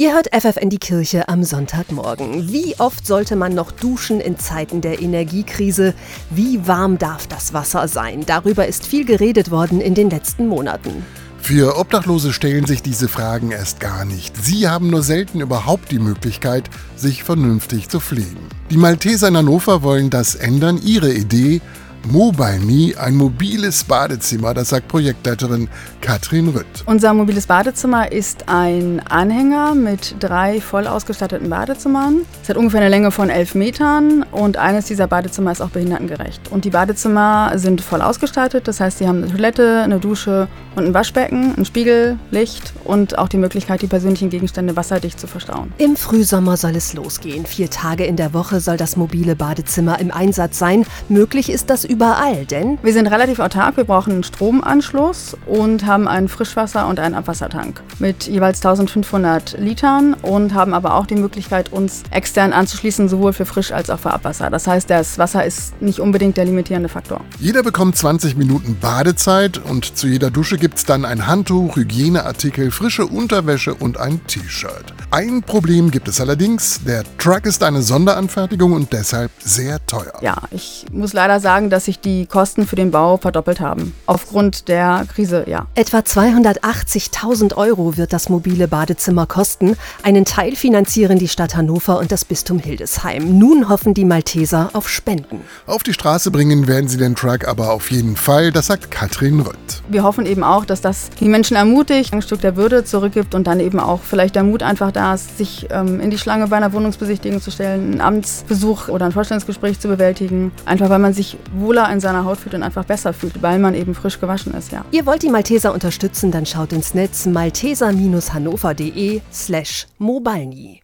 Ihr hört FFN die Kirche am Sonntagmorgen. Wie oft sollte man noch duschen in Zeiten der Energiekrise? Wie warm darf das Wasser sein? Darüber ist viel geredet worden in den letzten Monaten. Für Obdachlose stellen sich diese Fragen erst gar nicht. Sie haben nur selten überhaupt die Möglichkeit, sich vernünftig zu pflegen. Die Malteser in Hannover wollen das ändern. Ihre Idee, Mobile Me, ein mobiles Badezimmer, das sagt Projektleiterin Katrin Rütt. Unser mobiles Badezimmer ist ein Anhänger mit drei voll ausgestatteten Badezimmern. Es hat ungefähr eine Länge von elf Metern und eines dieser Badezimmer ist auch behindertengerecht. Und die Badezimmer sind voll ausgestattet, das heißt, sie haben eine Toilette, eine Dusche und ein Waschbecken, ein Spiegel, Licht und auch die Möglichkeit, die persönlichen Gegenstände wasserdicht zu verstauen. Im Frühsommer soll es losgehen. Vier Tage in der Woche soll das mobile Badezimmer im Einsatz sein. Möglich ist das überall, denn wir sind relativ autark. Wir brauchen einen Stromanschluss und haben einen Frischwasser- und einen Abwassertank mit jeweils 1500 Litern und haben aber auch die Möglichkeit, uns extern anzuschließen, sowohl für Frisch- als auch für Abwasser. Das heißt, das Wasser ist nicht unbedingt der limitierende Faktor. Jeder bekommt 20 Minuten Badezeit und zu jeder Dusche gibt es dann ein Handtuch, Hygieneartikel, frische Unterwäsche und ein T-Shirt. Ein Problem gibt es allerdings. Der Truck ist eine Sonderanfertigung und deshalb sehr teuer. Ja, ich muss leider sagen, dass dass sich die Kosten für den Bau verdoppelt haben. Aufgrund der Krise, ja. Etwa 280.000 Euro wird das mobile Badezimmer kosten. Einen Teil finanzieren die Stadt Hannover und das Bistum Hildesheim. Nun hoffen die Malteser auf Spenden. Auf die Straße bringen werden sie den Truck aber auf jeden Fall, das sagt Katrin Rött. Wir hoffen eben auch, dass das die Menschen ermutigt, ein Stück der Würde zurückgibt und dann eben auch vielleicht der Mut einfach da ist, sich ähm, in die Schlange bei einer Wohnungsbesichtigung zu stellen, einen Amtsbesuch oder ein Vorstellungsgespräch zu bewältigen. Einfach weil man sich wohl wohler in seiner Haut fühlt und einfach besser fühlt, weil man eben frisch gewaschen ist, ja. Ihr wollt die Malteser unterstützen, dann schaut ins Netz malteser-hannover.de slash mobilny.